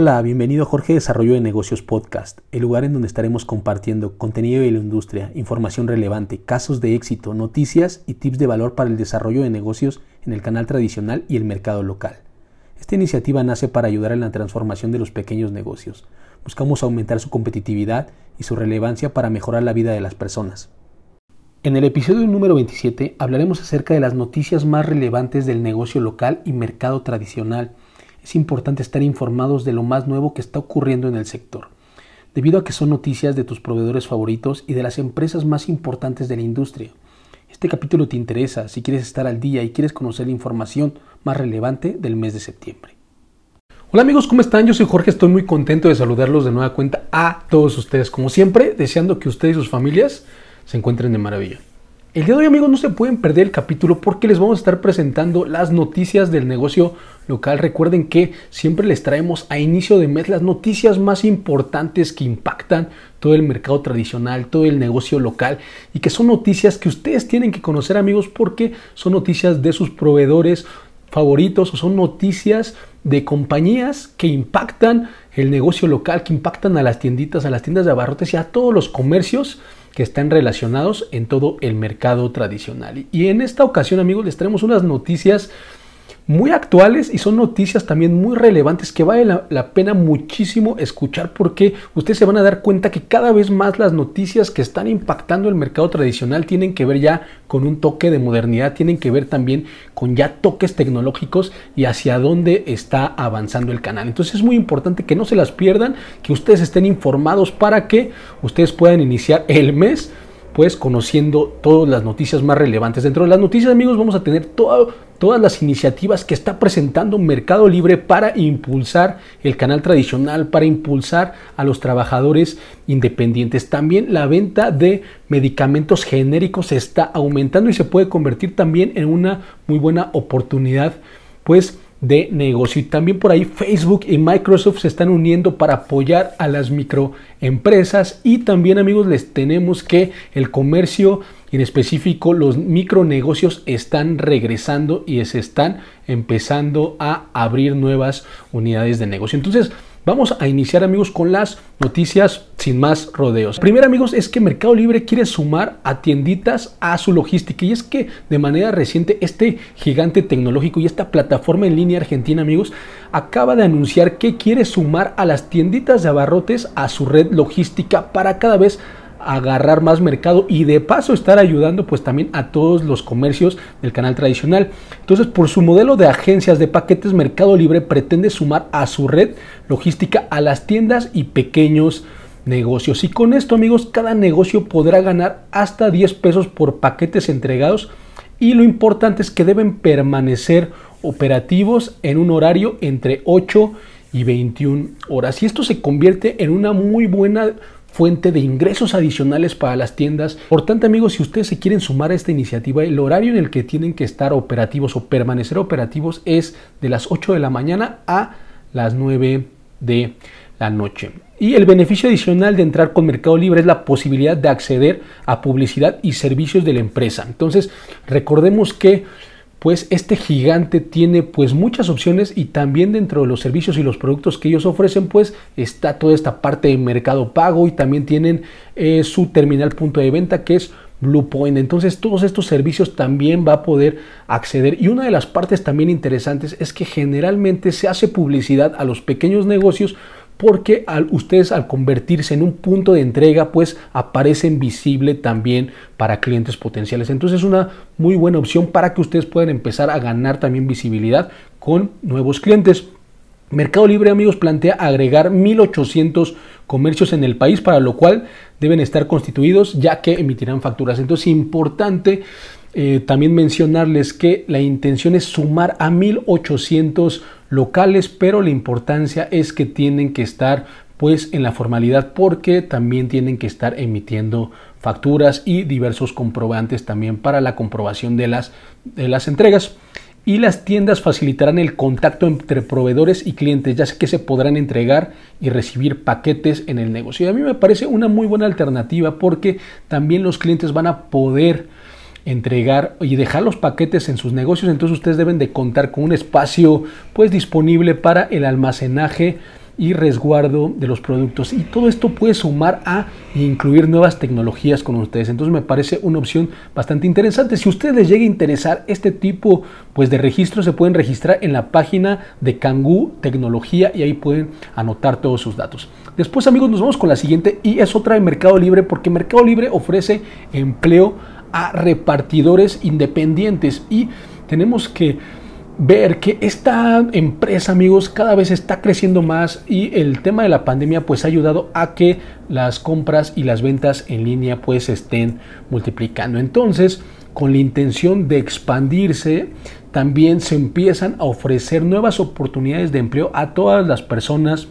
Hola, bienvenido a Jorge Desarrollo de Negocios Podcast, el lugar en donde estaremos compartiendo contenido de la industria, información relevante, casos de éxito, noticias y tips de valor para el desarrollo de negocios en el canal tradicional y el mercado local. Esta iniciativa nace para ayudar en la transformación de los pequeños negocios. Buscamos aumentar su competitividad y su relevancia para mejorar la vida de las personas. En el episodio número 27 hablaremos acerca de las noticias más relevantes del negocio local y mercado tradicional es importante estar informados de lo más nuevo que está ocurriendo en el sector, debido a que son noticias de tus proveedores favoritos y de las empresas más importantes de la industria. Este capítulo te interesa si quieres estar al día y quieres conocer la información más relevante del mes de septiembre. Hola amigos, ¿cómo están? Yo soy Jorge, estoy muy contento de saludarlos de nueva cuenta a todos ustedes, como siempre, deseando que ustedes y sus familias se encuentren de maravilla. El día de hoy amigos no se pueden perder el capítulo porque les vamos a estar presentando las noticias del negocio local. Recuerden que siempre les traemos a inicio de mes las noticias más importantes que impactan todo el mercado tradicional, todo el negocio local y que son noticias que ustedes tienen que conocer amigos porque son noticias de sus proveedores favoritos o son noticias de compañías que impactan el negocio local, que impactan a las tienditas, a las tiendas de abarrotes y a todos los comercios que están relacionados en todo el mercado tradicional. Y en esta ocasión, amigos, les traemos unas noticias muy actuales y son noticias también muy relevantes que vale la, pena muchísimo escuchar porque ustedes se van a dar cuenta que cada vez más las noticias que están impactando el mercado tradicional tienen que ver ya con un toque de modernidad, tienen que ver también con ya toques tecnológicos y hacia dónde está avanzando el canal. Entonces es muy importante que no se las pierdan, que ustedes estén informados para que ustedes puedan iniciar el mes pues conociendo todas las noticias más relevantes. Dentro de las noticias, amigos, vamos a tener todas las iniciativas que está presentando Mercado Libre para impulsar el canal tradicional, para impulsar a los trabajadores independientes. También la venta de medicamentos genéricos está aumentando y se puede convertir también en una muy buena oportunidad, pues de negocio. Y también por ahí Facebook y Microsoft se están uniendo para apoyar a las microempresas. Y también amigos les tenemos que el comercio, en específico los micronegocios, están regresando y se están empezando a abrir nuevas unidades de negocio. Entonces, Vamos a iniciar amigos con las noticias sin más rodeos. Primero amigos es que Mercado Libre quiere sumar a tienditas a su logística y es que de manera reciente este gigante tecnológico y esta plataforma en línea argentina amigos acaba de anunciar que quiere sumar a las tienditas de abarrotes a su red logística para cada vez agarrar más mercado y de paso estar ayudando pues también a todos los comercios del canal tradicional. Entonces por su modelo de agencias de paquetes Mercado Libre pretende sumar a su red logística a las tiendas y pequeños negocios. Y con esto amigos cada negocio podrá ganar hasta 10 pesos por paquetes entregados y lo importante es que deben permanecer operativos en un horario entre 8 y 21 horas. Y esto se convierte en una muy buena fuente de ingresos adicionales para las tiendas. Por tanto, amigos, si ustedes se quieren sumar a esta iniciativa, el horario en el que tienen que estar operativos o permanecer operativos es de las 8 de la mañana a las 9 de la noche. Y el beneficio adicional de entrar con Mercado Libre es la posibilidad de acceder a publicidad y servicios de la empresa. Entonces, recordemos que pues este gigante tiene pues muchas opciones y también dentro de los servicios y los productos que ellos ofrecen pues está toda esta parte de mercado pago y también tienen eh, su terminal punto de venta que es Bluepoint. Entonces todos estos servicios también va a poder acceder y una de las partes también interesantes es que generalmente se hace publicidad a los pequeños negocios porque al, ustedes al convertirse en un punto de entrega pues aparecen visible también para clientes potenciales. Entonces es una muy buena opción para que ustedes puedan empezar a ganar también visibilidad con nuevos clientes. Mercado Libre, amigos, plantea agregar 1.800 comercios en el país, para lo cual deben estar constituidos ya que emitirán facturas. Entonces, importante eh, también mencionarles que la intención es sumar a 1.800 locales, pero la importancia es que tienen que estar pues en la formalidad porque también tienen que estar emitiendo facturas y diversos comprobantes también para la comprobación de las, de las entregas y las tiendas facilitarán el contacto entre proveedores y clientes, ya que se podrán entregar y recibir paquetes en el negocio. Y a mí me parece una muy buena alternativa porque también los clientes van a poder entregar y dejar los paquetes en sus negocios, entonces ustedes deben de contar con un espacio pues disponible para el almacenaje y resguardo de los productos. Y todo esto puede sumar a incluir nuevas tecnologías con ustedes. Entonces me parece una opción bastante interesante. Si ustedes les llega a interesar este tipo pues, de registros, se pueden registrar en la página de Kangoo Tecnología y ahí pueden anotar todos sus datos. Después amigos nos vamos con la siguiente y es otra de Mercado Libre porque Mercado Libre ofrece empleo a repartidores independientes y tenemos que ver que esta empresa, amigos, cada vez está creciendo más y el tema de la pandemia pues ha ayudado a que las compras y las ventas en línea pues estén multiplicando. Entonces, con la intención de expandirse, también se empiezan a ofrecer nuevas oportunidades de empleo a todas las personas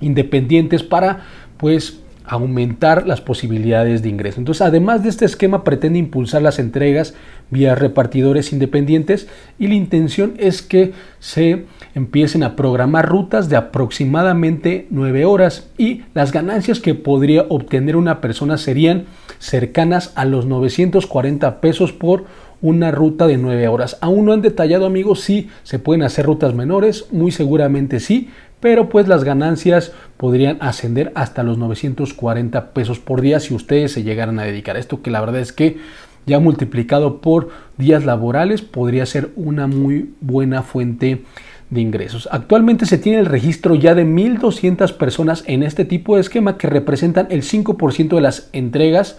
independientes para pues aumentar las posibilidades de ingreso. Entonces, además de este esquema, pretende impulsar las entregas vía repartidores independientes y la intención es que se empiecen a programar rutas de aproximadamente 9 horas y las ganancias que podría obtener una persona serían cercanas a los 940 pesos por una ruta de 9 horas. Aún no han detallado amigos si se pueden hacer rutas menores, muy seguramente sí, pero pues las ganancias podrían ascender hasta los 940 pesos por día si ustedes se llegaran a dedicar a esto, que la verdad es que ya multiplicado por días laborales podría ser una muy buena fuente de ingresos. Actualmente se tiene el registro ya de 1.200 personas en este tipo de esquema que representan el 5% de las entregas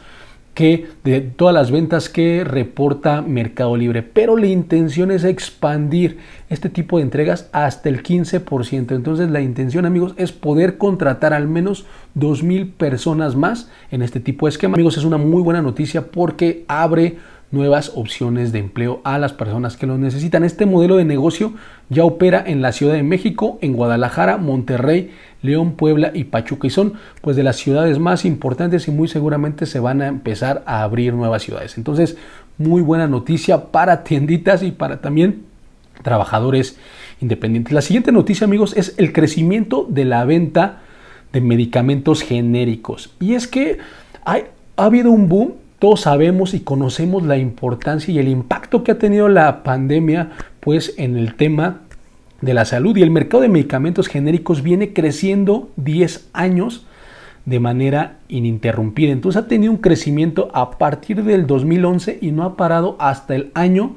que de todas las ventas que reporta Mercado Libre, pero la intención es expandir este tipo de entregas hasta el 15%. Entonces la intención, amigos, es poder contratar al menos 2000 personas más en este tipo de esquema. Amigos, es una muy buena noticia porque abre nuevas opciones de empleo a las personas que lo necesitan. Este modelo de negocio ya opera en la Ciudad de México, en Guadalajara, Monterrey, León, Puebla y Pachuca y son pues de las ciudades más importantes y muy seguramente se van a empezar a abrir nuevas ciudades. Entonces, muy buena noticia para tienditas y para también trabajadores independientes. La siguiente noticia, amigos, es el crecimiento de la venta de medicamentos genéricos. Y es que hay, ha habido un boom todos sabemos y conocemos la importancia y el impacto que ha tenido la pandemia pues en el tema de la salud y el mercado de medicamentos genéricos viene creciendo 10 años de manera ininterrumpida. Entonces ha tenido un crecimiento a partir del 2011 y no ha parado hasta el año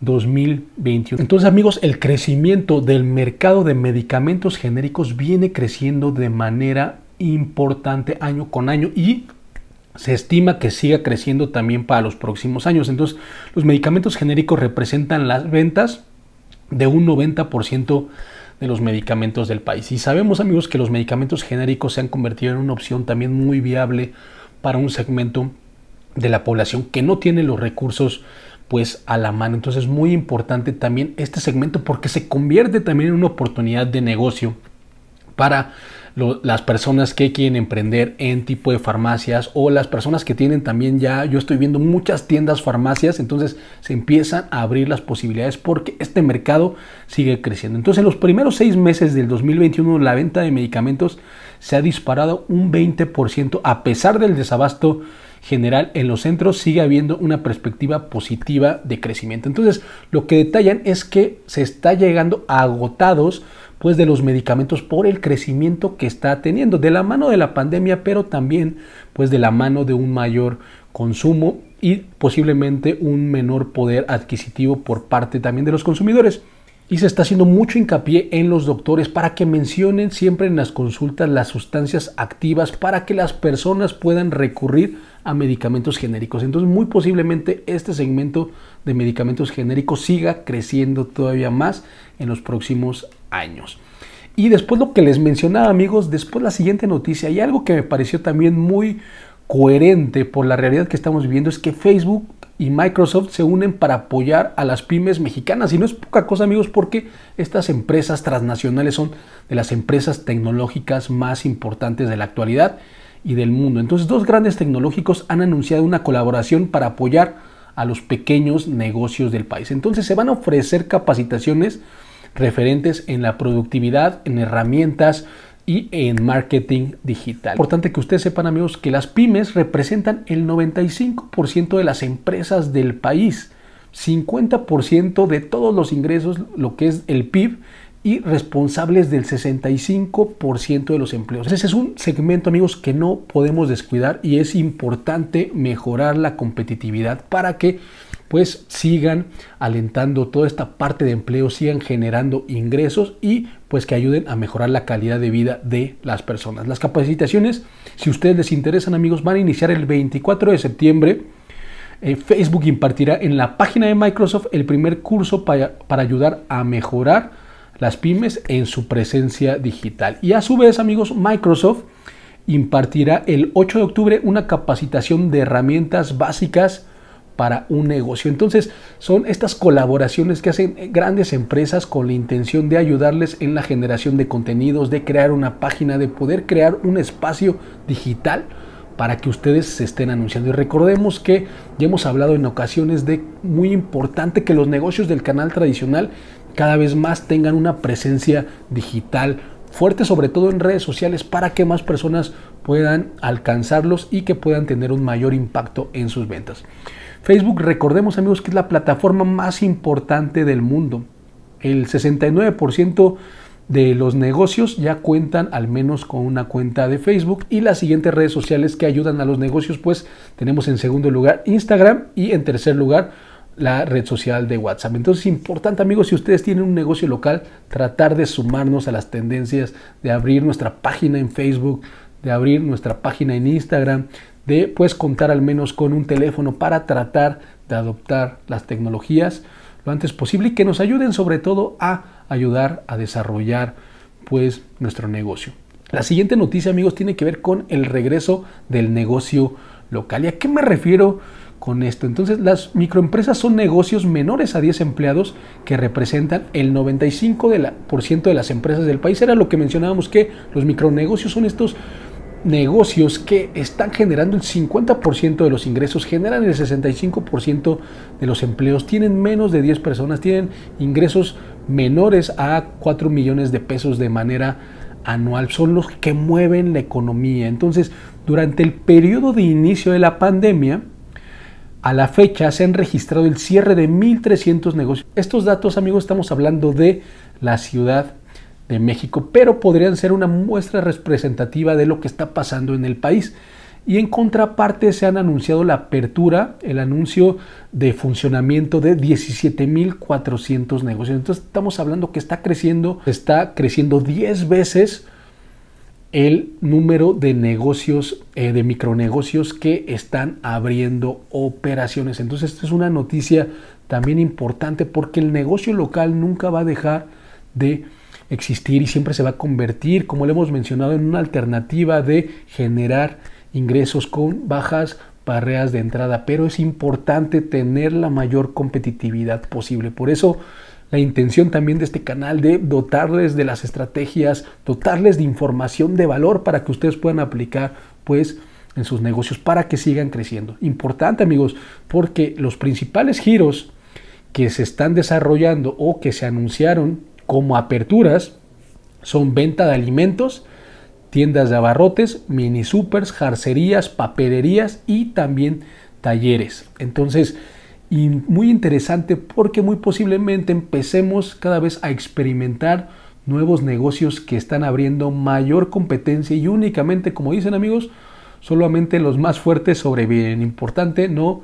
2021. Entonces amigos, el crecimiento del mercado de medicamentos genéricos viene creciendo de manera importante año con año y se estima que siga creciendo también para los próximos años. Entonces, los medicamentos genéricos representan las ventas de un 90% de los medicamentos del país. Y sabemos, amigos, que los medicamentos genéricos se han convertido en una opción también muy viable para un segmento de la población que no tiene los recursos pues a la mano. Entonces es muy importante también este segmento porque se convierte también en una oportunidad de negocio para las personas que quieren emprender en tipo de farmacias o las personas que tienen también ya, yo estoy viendo muchas tiendas farmacias, entonces se empiezan a abrir las posibilidades porque este mercado sigue creciendo. Entonces en los primeros seis meses del 2021 la venta de medicamentos se ha disparado un 20% a pesar del desabasto general en los centros sigue habiendo una perspectiva positiva de crecimiento. Entonces, lo que detallan es que se está llegando agotados pues de los medicamentos por el crecimiento que está teniendo de la mano de la pandemia, pero también pues de la mano de un mayor consumo y posiblemente un menor poder adquisitivo por parte también de los consumidores. Y se está haciendo mucho hincapié en los doctores para que mencionen siempre en las consultas las sustancias activas para que las personas puedan recurrir a medicamentos genéricos. Entonces muy posiblemente este segmento de medicamentos genéricos siga creciendo todavía más en los próximos años. Y después lo que les mencionaba amigos, después la siguiente noticia y algo que me pareció también muy coherente por la realidad que estamos viviendo es que Facebook y Microsoft se unen para apoyar a las pymes mexicanas. Y no es poca cosa amigos porque estas empresas transnacionales son de las empresas tecnológicas más importantes de la actualidad y del mundo. Entonces dos grandes tecnológicos han anunciado una colaboración para apoyar a los pequeños negocios del país. Entonces se van a ofrecer capacitaciones referentes en la productividad, en herramientas y en marketing digital. Importante que ustedes sepan amigos que las pymes representan el 95% de las empresas del país. 50% de todos los ingresos, lo que es el PIB, y responsables del 65% de los empleos. Ese es un segmento, amigos, que no podemos descuidar y es importante mejorar la competitividad para que pues sigan alentando toda esta parte de empleo, sigan generando ingresos y pues que ayuden a mejorar la calidad de vida de las personas. Las capacitaciones, si ustedes les interesan amigos, van a iniciar el 24 de septiembre. Eh, Facebook impartirá en la página de Microsoft el primer curso para, para ayudar a mejorar las pymes en su presencia digital. Y a su vez, amigos, Microsoft impartirá el 8 de octubre una capacitación de herramientas básicas para un negocio. Entonces, son estas colaboraciones que hacen grandes empresas con la intención de ayudarles en la generación de contenidos, de crear una página, de poder crear un espacio digital para que ustedes se estén anunciando. Y recordemos que ya hemos hablado en ocasiones de muy importante que los negocios del canal tradicional cada vez más tengan una presencia digital fuerte, sobre todo en redes sociales, para que más personas puedan alcanzarlos y que puedan tener un mayor impacto en sus ventas. Facebook, recordemos amigos que es la plataforma más importante del mundo. El 69% de los negocios ya cuentan al menos con una cuenta de Facebook y las siguientes redes sociales que ayudan a los negocios pues tenemos en segundo lugar Instagram y en tercer lugar la red social de WhatsApp. Entonces es importante amigos, si ustedes tienen un negocio local, tratar de sumarnos a las tendencias, de abrir nuestra página en Facebook, de abrir nuestra página en Instagram, de pues contar al menos con un teléfono para tratar de adoptar las tecnologías lo antes posible y que nos ayuden sobre todo a ayudar a desarrollar pues nuestro negocio. La siguiente noticia amigos tiene que ver con el regreso del negocio local. ¿Y a qué me refiero? con esto. Entonces, las microempresas son negocios menores a 10 empleados que representan el 95% de las empresas del país. Era lo que mencionábamos que los micronegocios son estos negocios que están generando el 50% de los ingresos, generan el 65% de los empleos, tienen menos de 10 personas, tienen ingresos menores a 4 millones de pesos de manera anual, son los que mueven la economía. Entonces, durante el periodo de inicio de la pandemia, a la fecha se han registrado el cierre de 1.300 negocios. Estos datos, amigos, estamos hablando de la Ciudad de México, pero podrían ser una muestra representativa de lo que está pasando en el país. Y en contraparte se han anunciado la apertura, el anuncio de funcionamiento de 17.400 negocios. Entonces estamos hablando que está creciendo, está creciendo 10 veces el número de negocios, eh, de micronegocios que están abriendo operaciones. Entonces, esta es una noticia también importante porque el negocio local nunca va a dejar de existir y siempre se va a convertir, como le hemos mencionado, en una alternativa de generar ingresos con bajas barreras de entrada, pero es importante tener la mayor competitividad posible. Por eso la intención también de este canal de dotarles de las estrategias, dotarles de información de valor para que ustedes puedan aplicar pues en sus negocios para que sigan creciendo. Importante amigos, porque los principales giros que se están desarrollando o que se anunciaron como aperturas son venta de alimentos, tiendas de abarrotes, mini supers, jarcerías, papelerías y también talleres. Entonces, y muy interesante porque muy posiblemente empecemos cada vez a experimentar nuevos negocios que están abriendo mayor competencia y únicamente, como dicen amigos, solamente los más fuertes sobreviven. Importante no,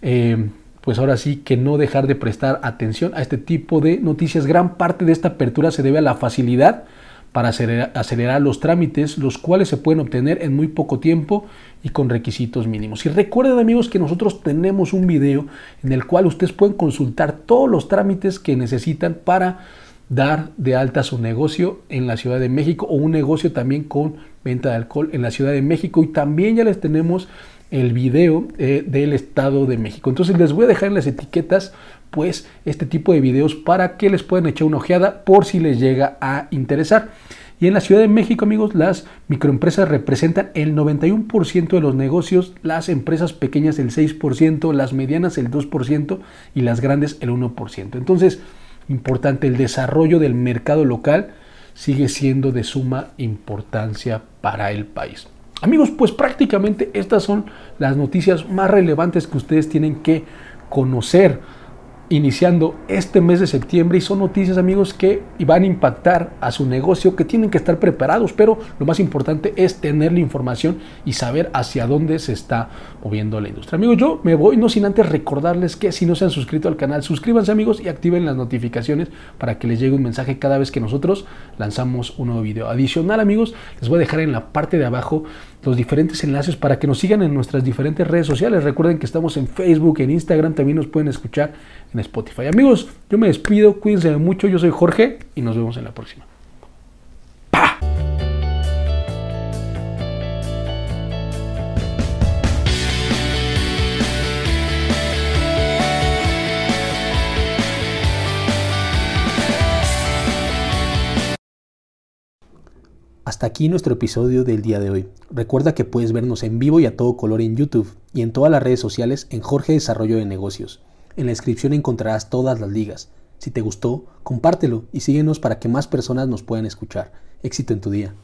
eh, pues ahora sí que no dejar de prestar atención a este tipo de noticias. Gran parte de esta apertura se debe a la facilidad para acelerar, los trámites, los cuales se pueden obtener en muy poco tiempo y con requisitos mínimos. Y recuerden amigos que nosotros tenemos un video en el cual ustedes pueden consultar todos los trámites que necesitan para dar de alta su negocio en la Ciudad de México o un negocio también con venta de alcohol en la Ciudad de México y también ya les tenemos el video eh, del Estado de México. Entonces les voy a dejar en las etiquetas pues este tipo de videos para que les puedan echar una ojeada por si les llega a interesar. Y en la Ciudad de México, amigos, las microempresas representan el 91% de los negocios, las empresas pequeñas el 6%, las medianas el 2% y las grandes el 1%. Entonces, importante, el desarrollo del mercado local sigue siendo de suma importancia para el país. Amigos, pues prácticamente estas son las noticias más relevantes que ustedes tienen que conocer iniciando este mes de septiembre y son noticias amigos que van a impactar a su negocio que tienen que estar preparados pero lo más importante es tener la información y saber hacia dónde se está moviendo la industria. Amigos yo me voy no sin antes recordarles que si no se han suscrito al canal suscríbanse amigos y activen las notificaciones para que les llegue un mensaje cada vez que nosotros lanzamos un nuevo video. Adicional amigos les voy a dejar en la parte de abajo los diferentes enlaces para que nos sigan en nuestras diferentes redes sociales. Recuerden que estamos en Facebook en Instagram también nos pueden escuchar en Spotify. Amigos, yo me despido, cuídense mucho, yo soy Jorge y nos vemos en la próxima. Hasta aquí nuestro episodio del día de hoy. Recuerda que puedes vernos en vivo y a todo color en YouTube y en todas las redes sociales en Jorge Desarrollo de Negocios. En la descripción encontrarás todas las ligas. Si te gustó, compártelo y síguenos para que más personas nos puedan escuchar. Éxito en tu día.